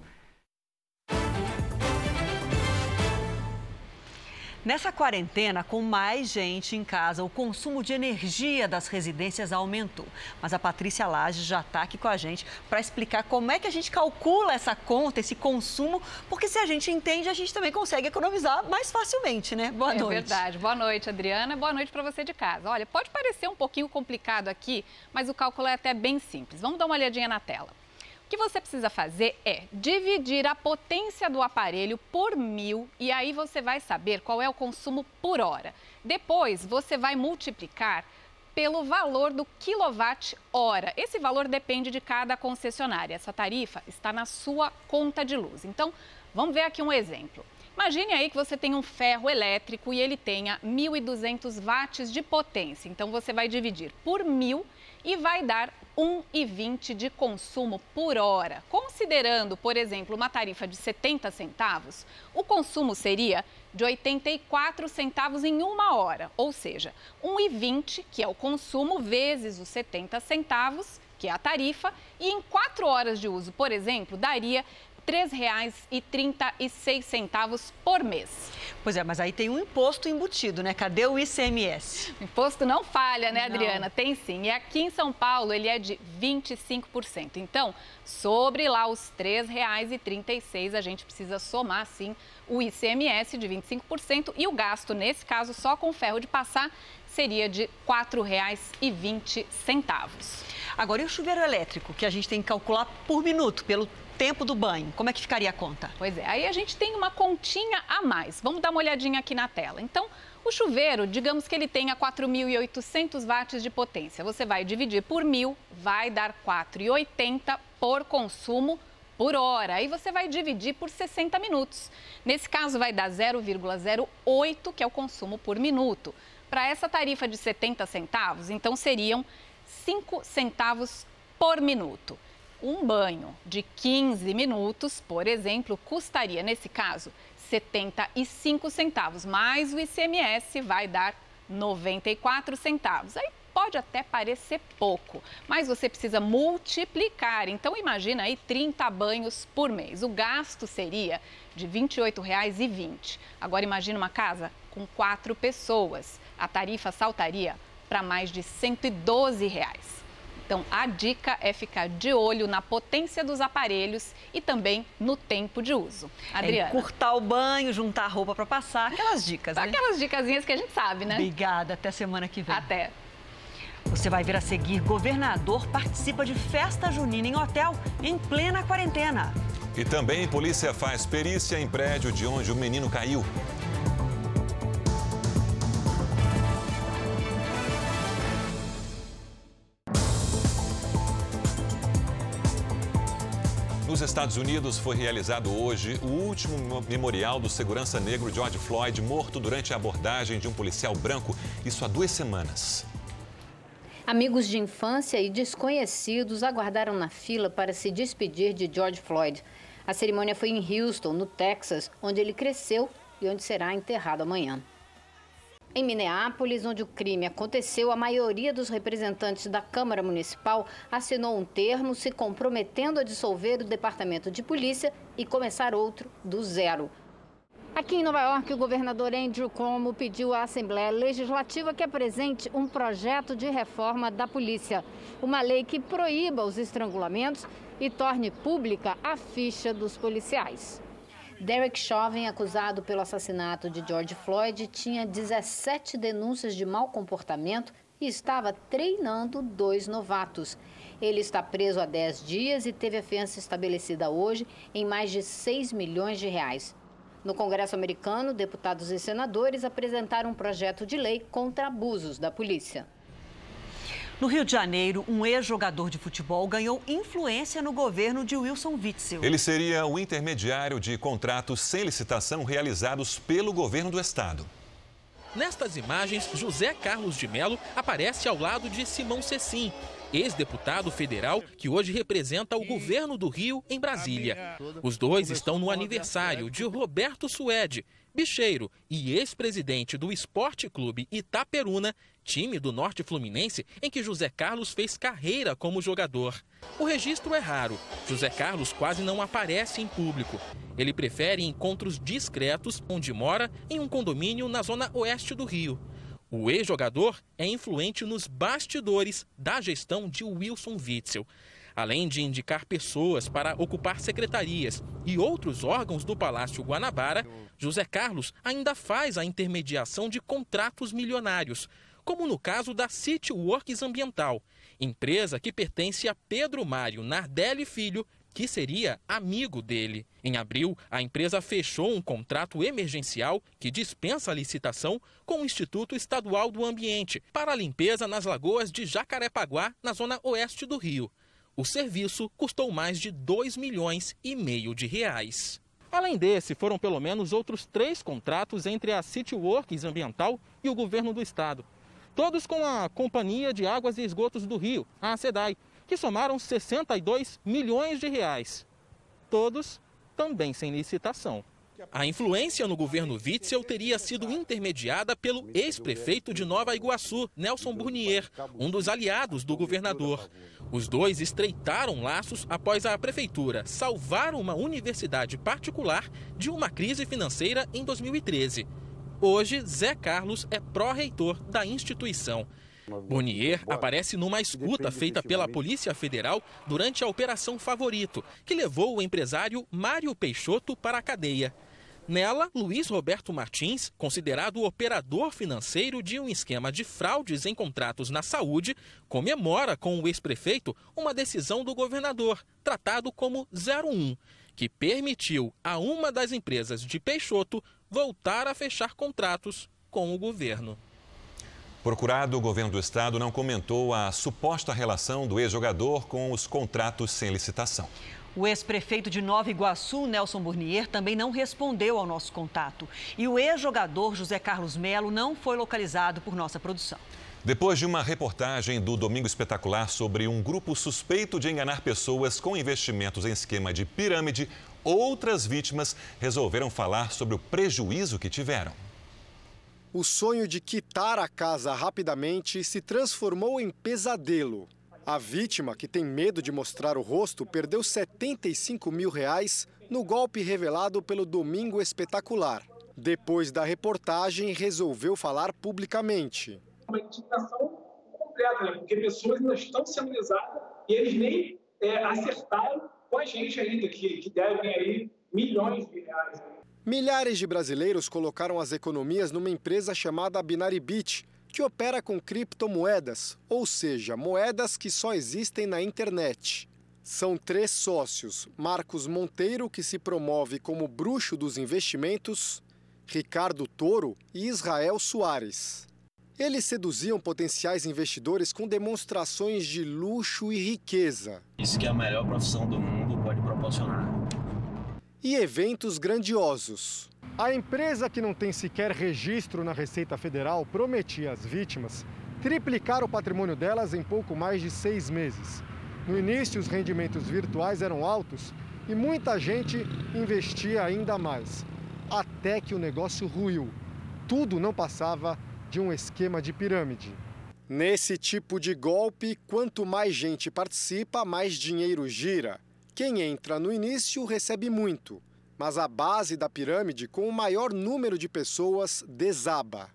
Nessa quarentena, com mais gente em casa, o consumo de energia das residências aumentou. Mas a Patrícia Laje já está aqui com a gente para explicar como é que a gente calcula essa conta, esse consumo, porque se a gente entende, a gente também consegue economizar mais facilmente, né? Boa é noite. É verdade. Boa noite, Adriana. Boa noite para você de casa. Olha, pode parecer um pouquinho complicado aqui, mas o cálculo é até bem simples. Vamos dar uma olhadinha na tela. O que você precisa fazer é dividir a potência do aparelho por mil e aí você vai saber qual é o consumo por hora. Depois, você vai multiplicar pelo valor do quilowatt-hora. Esse valor depende de cada concessionária. Essa tarifa está na sua conta de luz. Então, vamos ver aqui um exemplo. Imagine aí que você tem um ferro elétrico e ele tenha 1.200 watts de potência. Então, você vai dividir por mil e vai dar 1,20 de consumo por hora. Considerando, por exemplo, uma tarifa de 70 centavos, o consumo seria de 84 centavos em uma hora, ou seja, 1,20, que é o consumo, vezes os 70 centavos, que é a tarifa, e em 4 horas de uso, por exemplo, daria R$ 3,36 por mês. Pois é, mas aí tem um imposto embutido, né? Cadê o ICMS? O imposto não falha, né, Adriana? Não. Tem sim. E aqui em São Paulo ele é de 25%. Então, sobre lá os R$ 3,36, a gente precisa somar, sim, o ICMS de 25% e o gasto, nesse caso, só com ferro de passar, seria de R$ 4,20. Agora, e o chuveiro elétrico, que a gente tem que calcular por minuto, pelo tempo do banho? Como é que ficaria a conta? Pois é, aí a gente tem uma continha a mais. Vamos dar uma olhadinha aqui na tela. Então, o chuveiro, digamos que ele tenha 4.800 watts de potência. Você vai dividir por mil, vai dar 4,80 por consumo por hora. Aí você vai dividir por 60 minutos. Nesse caso, vai dar 0,08, que é o consumo por minuto. Para essa tarifa de 70 centavos, então seriam 5 centavos por minuto. Um banho de 15 minutos, por exemplo, custaria, nesse caso, 75 centavos, mais o ICMS vai dar 94 centavos. Aí pode até parecer pouco, mas você precisa multiplicar. Então imagina aí 30 banhos por mês. O gasto seria de R$ 28,20. Agora imagina uma casa com quatro pessoas. A tarifa saltaria para mais de 112 reais. Então, a dica é ficar de olho na potência dos aparelhos e também no tempo de uso. Adriana. É encurtar o banho, juntar a roupa para passar, aquelas dicas, né? Aquelas dicasinhas que a gente sabe, né? Obrigada, até semana que vem. Até. Você vai ver a seguir: governador participa de festa junina em hotel em plena quarentena. E também polícia faz perícia em prédio de onde o menino caiu. Nos Estados Unidos foi realizado hoje o último memorial do segurança negro George Floyd, morto durante a abordagem de um policial branco, isso há duas semanas. Amigos de infância e desconhecidos aguardaram na fila para se despedir de George Floyd. A cerimônia foi em Houston, no Texas, onde ele cresceu e onde será enterrado amanhã. Em Minneapolis, onde o crime aconteceu, a maioria dos representantes da Câmara Municipal assinou um termo se comprometendo a dissolver o Departamento de Polícia e começar outro do zero. Aqui em Nova York, o governador Andrew Cuomo pediu à Assembleia Legislativa que apresente um projeto de reforma da polícia. Uma lei que proíba os estrangulamentos e torne pública a ficha dos policiais. Derek Chauvin, acusado pelo assassinato de George Floyd, tinha 17 denúncias de mau comportamento e estava treinando dois novatos. Ele está preso há 10 dias e teve a fiança estabelecida hoje em mais de 6 milhões de reais. No Congresso americano, deputados e senadores apresentaram um projeto de lei contra abusos da polícia. No Rio de Janeiro, um ex-jogador de futebol ganhou influência no governo de Wilson Witzel. Ele seria o intermediário de contratos sem licitação realizados pelo governo do estado. Nestas imagens, José Carlos de Melo aparece ao lado de Simão Cecim, ex-deputado federal que hoje representa o governo do Rio em Brasília. Os dois estão no aniversário de Roberto Suede, bicheiro e ex-presidente do Esporte Clube Itaperuna, time do Norte Fluminense em que José Carlos fez carreira como jogador. O registro é raro. José Carlos quase não aparece em público. Ele prefere encontros discretos onde mora em um condomínio na zona oeste do Rio. O ex-jogador é influente nos bastidores da gestão de Wilson Witzel. Além de indicar pessoas para ocupar secretarias e outros órgãos do Palácio Guanabara, José Carlos ainda faz a intermediação de contratos milionários, como no caso da City Works Ambiental, empresa que pertence a Pedro Mário Nardelli Filho, que seria amigo dele. Em abril, a empresa fechou um contrato emergencial que dispensa a licitação com o Instituto Estadual do Ambiente para a limpeza nas lagoas de Jacarepaguá, na zona oeste do Rio. O serviço custou mais de 2 milhões e meio de reais. Além desse, foram pelo menos outros três contratos entre a City Works Ambiental e o governo do estado. Todos com a Companhia de Águas e Esgotos do Rio, a SEDAI, que somaram 62 milhões de reais. Todos também sem licitação. A influência no governo Witzel teria sido intermediada pelo ex-prefeito de Nova Iguaçu, Nelson Burnier, um dos aliados do governador. Os dois estreitaram laços após a prefeitura salvar uma universidade particular de uma crise financeira em 2013. Hoje, Zé Carlos é pró-reitor da instituição. Bonier aparece numa escuta feita pela Polícia Federal durante a Operação Favorito, que levou o empresário Mário Peixoto para a cadeia. Nela, Luiz Roberto Martins, considerado operador financeiro de um esquema de fraudes em contratos na saúde, comemora com o ex-prefeito uma decisão do governador, tratado como 01, que permitiu a uma das empresas de Peixoto voltar a fechar contratos com o governo. Procurado, o governo do estado não comentou a suposta relação do ex-jogador com os contratos sem licitação. O ex-prefeito de Nova Iguaçu, Nelson Burnier, também não respondeu ao nosso contato. E o ex-jogador José Carlos Melo não foi localizado por nossa produção. Depois de uma reportagem do Domingo Espetacular sobre um grupo suspeito de enganar pessoas com investimentos em esquema de pirâmide, outras vítimas resolveram falar sobre o prejuízo que tiveram. O sonho de quitar a casa rapidamente se transformou em pesadelo. A vítima, que tem medo de mostrar o rosto, perdeu 75 mil reais no golpe revelado pelo Domingo Espetacular. Depois da reportagem, resolveu falar publicamente. Uma indignação completa, né? porque pessoas ainda estão sendo lesadas e eles nem é, acertaram com a gente ainda, que, que devem aí milhões de reais. Milhares de brasileiros colocaram as economias numa empresa chamada Binaribit, que opera com criptomoedas, ou seja, moedas que só existem na internet. São três sócios: Marcos Monteiro, que se promove como bruxo dos investimentos, Ricardo Toro e Israel Soares. Eles seduziam potenciais investidores com demonstrações de luxo e riqueza. Isso que é a melhor profissão do mundo pode proporcionar e eventos grandiosos. A empresa que não tem sequer registro na Receita Federal prometia às vítimas triplicar o patrimônio delas em pouco mais de seis meses. No início, os rendimentos virtuais eram altos e muita gente investia ainda mais. Até que o negócio ruiu. Tudo não passava de um esquema de pirâmide. Nesse tipo de golpe, quanto mais gente participa, mais dinheiro gira. Quem entra no início recebe muito, mas a base da pirâmide, com o maior número de pessoas, desaba.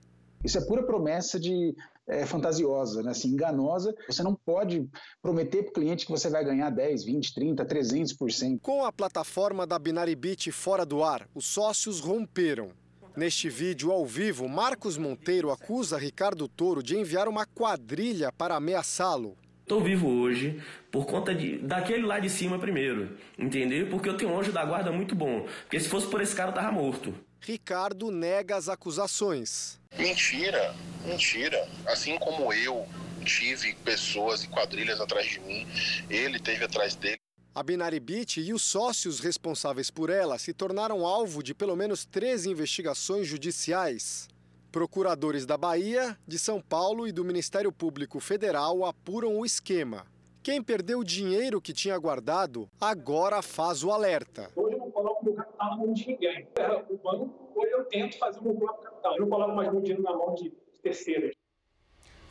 Isso é pura promessa de é, fantasiosa, né? assim, enganosa. Você não pode prometer para o cliente que você vai ganhar 10, 20, 30, 300%. Com a plataforma da Binaribit fora do ar, os sócios romperam. Neste vídeo ao vivo, Marcos Monteiro acusa Ricardo Toro de enviar uma quadrilha para ameaçá-lo. Estou vivo hoje por conta de, daquele lá de cima primeiro, entendeu? Porque eu tenho um anjo da guarda muito bom. Porque se fosse por esse cara, eu tava morto. Ricardo nega as acusações. Mentira, mentira. Assim como eu tive pessoas e quadrilhas atrás de mim, ele teve atrás dele. A Binaribit e os sócios responsáveis por ela se tornaram alvo de pelo menos três investigações judiciais. Procuradores da Bahia, de São Paulo e do Ministério Público Federal apuram o esquema. Quem perdeu o dinheiro que tinha guardado agora faz o alerta. Hoje eu não coloco meu capital na mão de ninguém. O banco, hoje eu tento fazer o meu próprio capital. Eu não coloco mais meu dinheiro na mão de terceiros.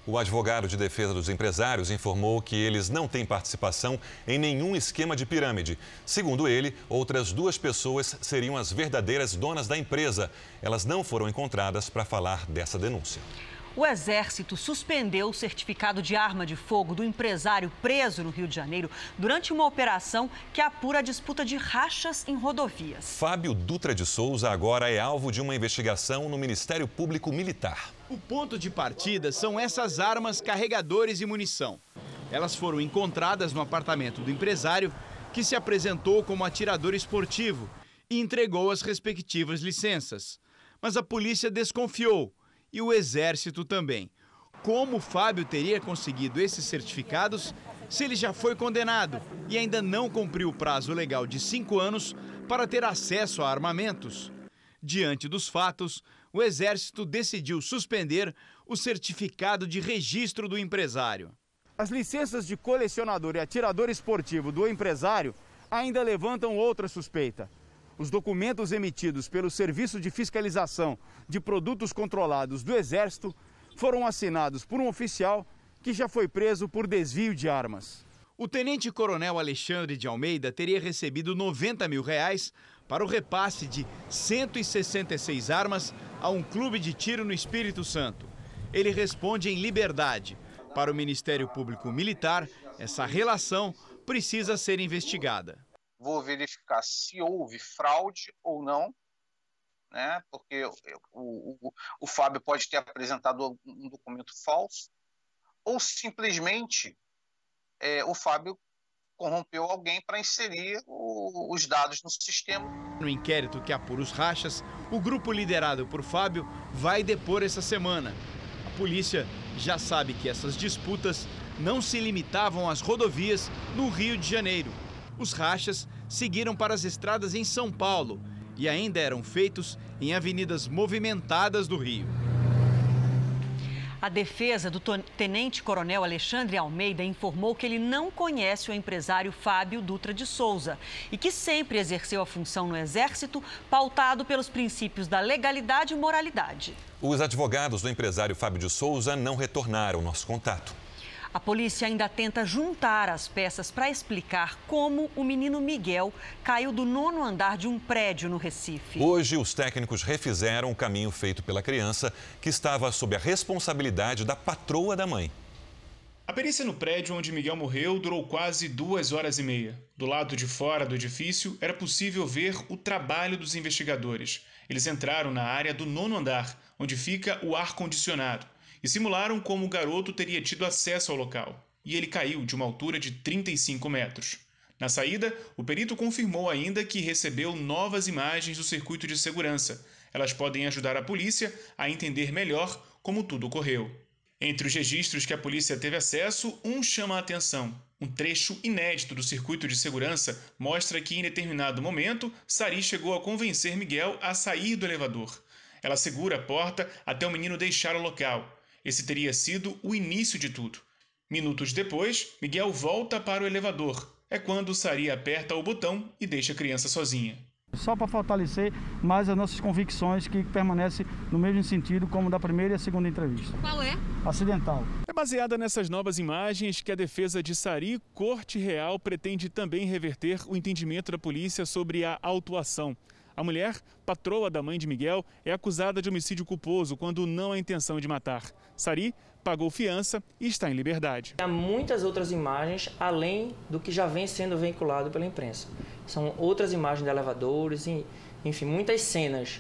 O advogado de defesa dos empresários informou que eles não têm participação em nenhum esquema de pirâmide. Segundo ele, outras duas pessoas seriam as verdadeiras donas da empresa. Elas não foram encontradas para falar dessa denúncia. O Exército suspendeu o certificado de arma de fogo do empresário preso no Rio de Janeiro durante uma operação que apura a disputa de rachas em rodovias. Fábio Dutra de Souza agora é alvo de uma investigação no Ministério Público Militar. O ponto de partida são essas armas, carregadores e munição. Elas foram encontradas no apartamento do empresário, que se apresentou como atirador esportivo e entregou as respectivas licenças. Mas a polícia desconfiou e o Exército também. Como Fábio teria conseguido esses certificados se ele já foi condenado e ainda não cumpriu o prazo legal de cinco anos para ter acesso a armamentos? Diante dos fatos, o Exército decidiu suspender o certificado de registro do empresário. As licenças de colecionador e atirador esportivo do empresário ainda levantam outra suspeita. Os documentos emitidos pelo Serviço de Fiscalização de Produtos Controlados do Exército foram assinados por um oficial que já foi preso por desvio de armas. O tenente-coronel Alexandre de Almeida teria recebido 90 mil reais para o repasse de 166 armas a um clube de tiro no Espírito Santo. Ele responde em liberdade. Para o Ministério Público Militar, essa relação precisa ser investigada vou verificar se houve fraude ou não, né? porque o, o, o Fábio pode ter apresentado um documento falso, ou simplesmente é, o Fábio corrompeu alguém para inserir o, os dados no sistema. No inquérito que apura os rachas, o grupo liderado por Fábio vai depor essa semana. A polícia já sabe que essas disputas não se limitavam às rodovias no Rio de Janeiro. Os rachas seguiram para as estradas em São Paulo e ainda eram feitos em avenidas movimentadas do Rio. A defesa do tenente-coronel Alexandre Almeida informou que ele não conhece o empresário Fábio Dutra de Souza e que sempre exerceu a função no Exército pautado pelos princípios da legalidade e moralidade. Os advogados do empresário Fábio de Souza não retornaram ao nosso contato. A polícia ainda tenta juntar as peças para explicar como o menino Miguel caiu do nono andar de um prédio no Recife. Hoje, os técnicos refizeram o caminho feito pela criança, que estava sob a responsabilidade da patroa da mãe. A perícia no prédio onde Miguel morreu durou quase duas horas e meia. Do lado de fora do edifício, era possível ver o trabalho dos investigadores. Eles entraram na área do nono andar, onde fica o ar-condicionado e simularam como o garoto teria tido acesso ao local, e ele caiu de uma altura de 35 metros. Na saída, o perito confirmou ainda que recebeu novas imagens do circuito de segurança. Elas podem ajudar a polícia a entender melhor como tudo ocorreu. Entre os registros que a polícia teve acesso, um chama a atenção. Um trecho inédito do circuito de segurança mostra que, em determinado momento, Sari chegou a convencer Miguel a sair do elevador. Ela segura a porta até o menino deixar o local. Esse teria sido o início de tudo. Minutos depois, Miguel volta para o elevador. É quando Sari aperta o botão e deixa a criança sozinha. Só para fortalecer mais as nossas convicções que permanecem no mesmo sentido como da primeira e a segunda entrevista. Qual é? Acidental. É baseada nessas novas imagens que a defesa de Sari Corte Real pretende também reverter o entendimento da polícia sobre a autuação. A mulher, patroa da mãe de Miguel, é acusada de homicídio culposo quando não há intenção de matar. Sari pagou fiança e está em liberdade. Há muitas outras imagens além do que já vem sendo veiculado pela imprensa. São outras imagens de elevadores, enfim, muitas cenas.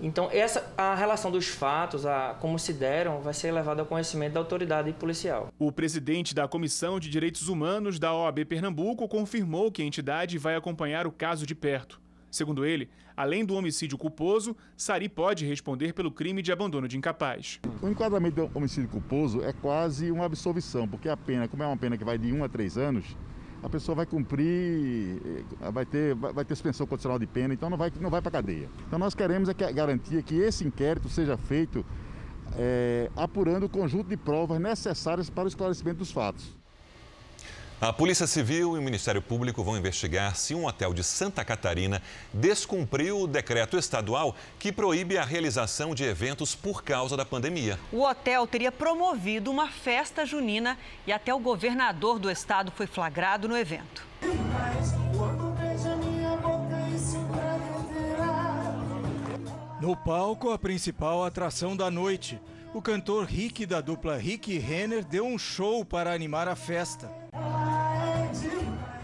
Então, essa a relação dos fatos, a como se deram, vai ser levada ao conhecimento da autoridade policial. O presidente da Comissão de Direitos Humanos da OAB Pernambuco confirmou que a entidade vai acompanhar o caso de perto. Segundo ele, além do homicídio culposo, Sari pode responder pelo crime de abandono de incapaz. O enquadramento do homicídio culposo é quase uma absolvição, porque a pena, como é uma pena que vai de 1 a 3 anos, a pessoa vai cumprir, eh, vai ter, vai ter suspensão condicional de pena, então não vai, não vai para cadeia. Então nós queremos é que, garantir que esse inquérito seja feito é, apurando o conjunto de provas necessárias para o esclarecimento dos fatos. A Polícia Civil e o Ministério Público vão investigar se um hotel de Santa Catarina descumpriu o decreto estadual que proíbe a realização de eventos por causa da pandemia. O hotel teria promovido uma festa junina e até o governador do estado foi flagrado no evento. No palco, a principal atração da noite. O cantor Rick da dupla Rick Renner deu um show para animar a festa.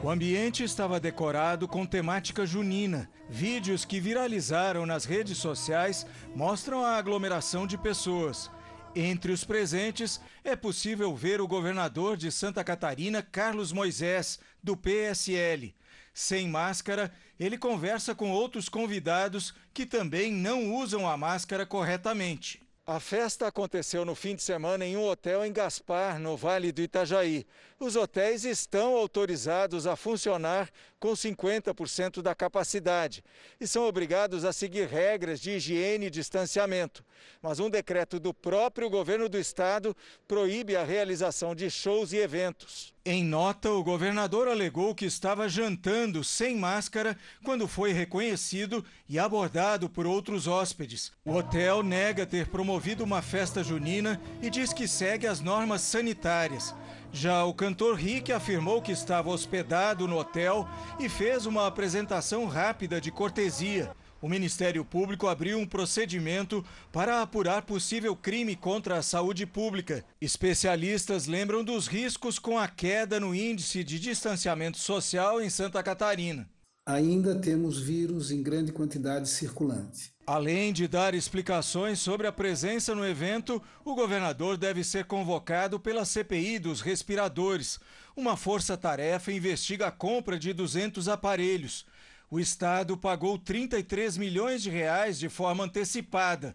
O ambiente estava decorado com temática junina. Vídeos que viralizaram nas redes sociais mostram a aglomeração de pessoas. Entre os presentes, é possível ver o governador de Santa Catarina, Carlos Moisés, do PSL. Sem máscara, ele conversa com outros convidados que também não usam a máscara corretamente. A festa aconteceu no fim de semana em um hotel em Gaspar, no Vale do Itajaí. Os hotéis estão autorizados a funcionar com 50% da capacidade e são obrigados a seguir regras de higiene e distanciamento. Mas um decreto do próprio governo do estado proíbe a realização de shows e eventos. Em nota, o governador alegou que estava jantando sem máscara quando foi reconhecido e abordado por outros hóspedes. O hotel nega ter promovido uma festa junina e diz que segue as normas sanitárias. Já o cantor Rick afirmou que estava hospedado no hotel e fez uma apresentação rápida de cortesia. O Ministério Público abriu um procedimento para apurar possível crime contra a saúde pública. Especialistas lembram dos riscos com a queda no índice de distanciamento social em Santa Catarina. Ainda temos vírus em grande quantidade circulante. Além de dar explicações sobre a presença no evento, o governador deve ser convocado pela CPI dos respiradores. Uma força-tarefa investiga a compra de 200 aparelhos o Estado pagou 33 milhões de reais de forma antecipada.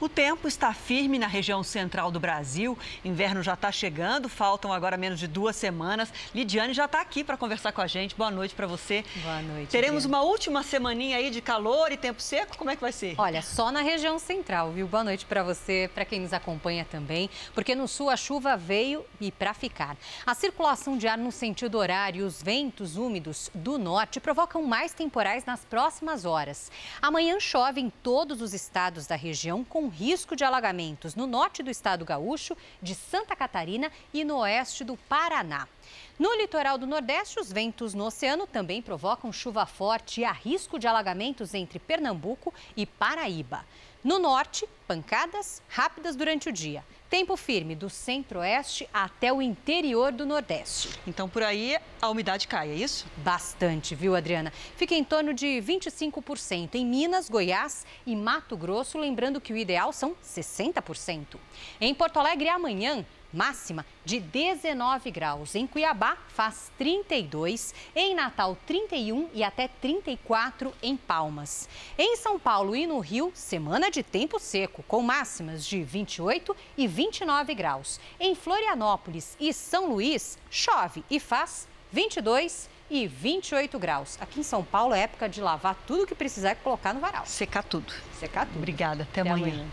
O tempo está firme na região central do Brasil. Inverno já está chegando, faltam agora menos de duas semanas. Lidiane já está aqui para conversar com a gente. Boa noite para você. Boa noite. Teremos uma última semaninha aí de calor e tempo seco? Como é que vai ser? Olha, só na região central, viu? Boa noite para você, para quem nos acompanha também, porque no sul a chuva veio e para ficar. A circulação de ar no sentido horário e os ventos úmidos do norte provocam mais temporais nas próximas horas. Amanhã chove em todos os estados da região risco de alagamentos no norte do estado gaúcho, de Santa Catarina e no oeste do Paraná. No litoral do Nordeste, os ventos no oceano também provocam chuva forte e há risco de alagamentos entre Pernambuco e Paraíba. No norte, pancadas rápidas durante o dia. Tempo firme do centro-oeste até o interior do Nordeste. Então, por aí, a umidade cai, é isso? Bastante, viu, Adriana? Fica em torno de 25% em Minas, Goiás e Mato Grosso, lembrando que o ideal são 60%. Em Porto Alegre, amanhã, máxima de 19 graus. Em Cuiabá, faz 32, em Natal, 31 e até 34 em Palmas. Em São Paulo e no Rio, semana de tempo seco, com máximas de 28 e 29 graus. Em Florianópolis e São Luís, chove e faz 22 e 28 graus. Aqui em São Paulo é época de lavar tudo que precisar e colocar no varal. Secar tudo. Secar tudo. Obrigada. Até, Até amanhã. amanhã.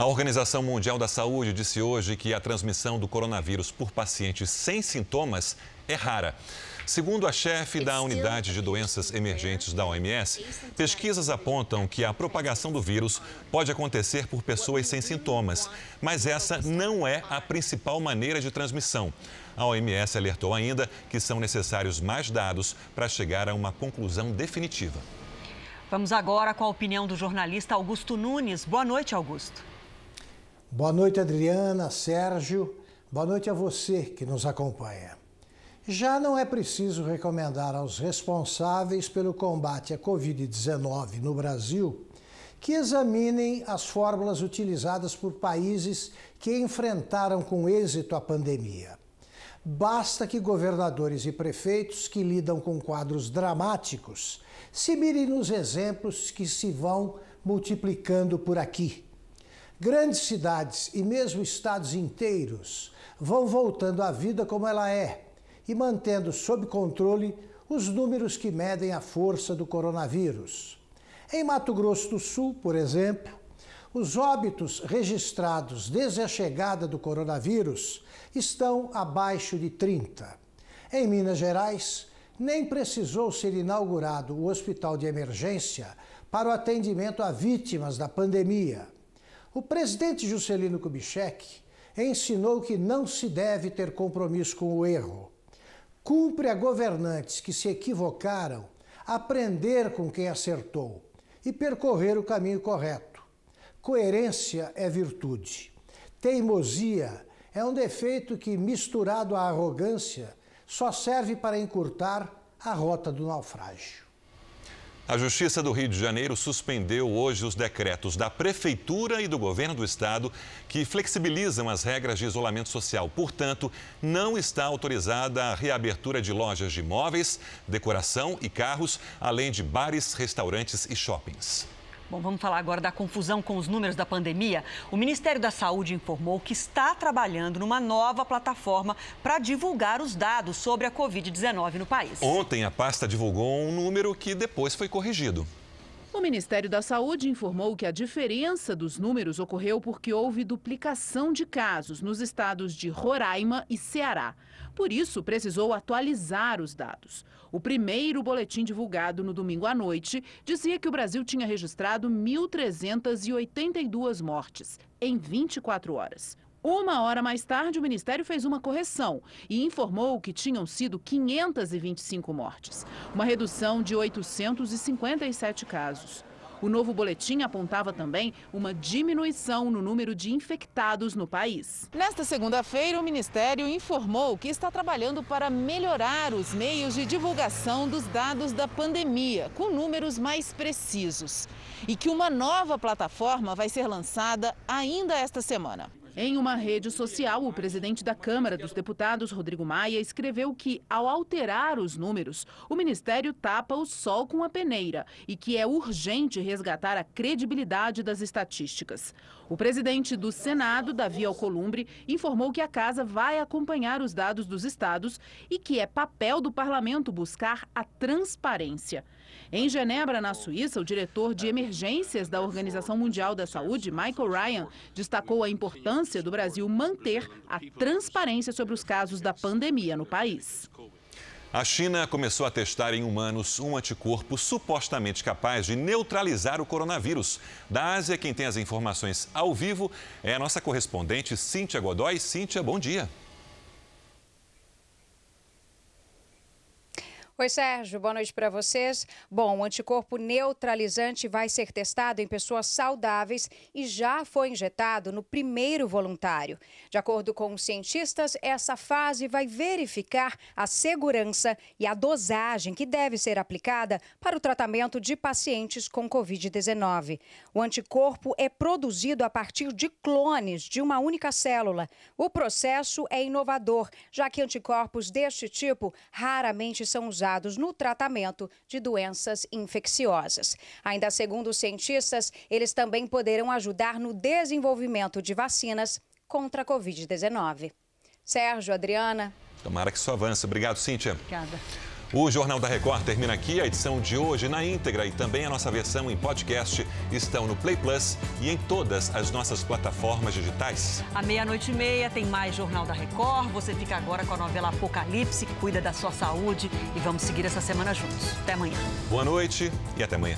A Organização Mundial da Saúde disse hoje que a transmissão do coronavírus por pacientes sem sintomas é rara. Segundo a chefe da Unidade de Doenças Emergentes da OMS, pesquisas apontam que a propagação do vírus pode acontecer por pessoas sem sintomas, mas essa não é a principal maneira de transmissão. A OMS alertou ainda que são necessários mais dados para chegar a uma conclusão definitiva. Vamos agora com a opinião do jornalista Augusto Nunes. Boa noite, Augusto. Boa noite, Adriana, Sérgio. Boa noite a você que nos acompanha. Já não é preciso recomendar aos responsáveis pelo combate à Covid-19 no Brasil que examinem as fórmulas utilizadas por países que enfrentaram com êxito a pandemia. Basta que governadores e prefeitos que lidam com quadros dramáticos se mirem nos exemplos que se vão multiplicando por aqui Grandes cidades e mesmo estados inteiros vão voltando à vida como ela é e mantendo sob controle os números que medem a força do coronavírus. Em Mato Grosso do Sul, por exemplo, os óbitos registrados desde a chegada do coronavírus estão abaixo de 30. Em Minas Gerais, nem precisou ser inaugurado o hospital de emergência para o atendimento a vítimas da pandemia. O presidente Juscelino Kubitschek ensinou que não se deve ter compromisso com o erro. Cumpre a governantes que se equivocaram aprender com quem acertou e percorrer o caminho correto. Coerência é virtude. Teimosia é um defeito que, misturado à arrogância, só serve para encurtar a rota do naufrágio. A Justiça do Rio de Janeiro suspendeu hoje os decretos da Prefeitura e do Governo do Estado que flexibilizam as regras de isolamento social. Portanto, não está autorizada a reabertura de lojas de imóveis, decoração e carros, além de bares, restaurantes e shoppings. Bom, vamos falar agora da confusão com os números da pandemia. O Ministério da Saúde informou que está trabalhando numa nova plataforma para divulgar os dados sobre a Covid-19 no país. Ontem, a pasta divulgou um número que depois foi corrigido. O Ministério da Saúde informou que a diferença dos números ocorreu porque houve duplicação de casos nos estados de Roraima e Ceará. Por isso, precisou atualizar os dados. O primeiro boletim divulgado no domingo à noite dizia que o Brasil tinha registrado 1.382 mortes em 24 horas. Uma hora mais tarde, o Ministério fez uma correção e informou que tinham sido 525 mortes, uma redução de 857 casos. O novo boletim apontava também uma diminuição no número de infectados no país. Nesta segunda-feira, o Ministério informou que está trabalhando para melhorar os meios de divulgação dos dados da pandemia, com números mais precisos. E que uma nova plataforma vai ser lançada ainda esta semana. Em uma rede social, o presidente da Câmara dos Deputados, Rodrigo Maia, escreveu que, ao alterar os números, o Ministério tapa o sol com a peneira e que é urgente resgatar a credibilidade das estatísticas. O presidente do Senado, Davi Alcolumbre, informou que a casa vai acompanhar os dados dos estados e que é papel do parlamento buscar a transparência. Em Genebra, na Suíça, o diretor de emergências da Organização Mundial da Saúde, Michael Ryan, destacou a importância do Brasil manter a transparência sobre os casos da pandemia no país. A China começou a testar em humanos um anticorpo supostamente capaz de neutralizar o coronavírus. Da Ásia, quem tem as informações ao vivo é a nossa correspondente Cíntia Godoy. Cíntia, bom dia. Oi, Sérgio, boa noite para vocês. Bom, o anticorpo neutralizante vai ser testado em pessoas saudáveis e já foi injetado no primeiro voluntário. De acordo com os cientistas, essa fase vai verificar a segurança e a dosagem que deve ser aplicada para o tratamento de pacientes com Covid-19. O anticorpo é produzido a partir de clones de uma única célula. O processo é inovador, já que anticorpos deste tipo raramente são usados usados no tratamento de doenças infecciosas. Ainda segundo os cientistas, eles também poderão ajudar no desenvolvimento de vacinas contra a Covid-19. Sérgio, Adriana. Tomara que isso avance. Obrigado, Cíntia. Obrigada. O Jornal da Record termina aqui. A edição de hoje na íntegra e também a nossa versão em podcast estão no Play Plus e em todas as nossas plataformas digitais. À meia-noite e meia tem mais Jornal da Record. Você fica agora com a novela Apocalipse, cuida da sua saúde e vamos seguir essa semana juntos. Até amanhã. Boa noite e até amanhã.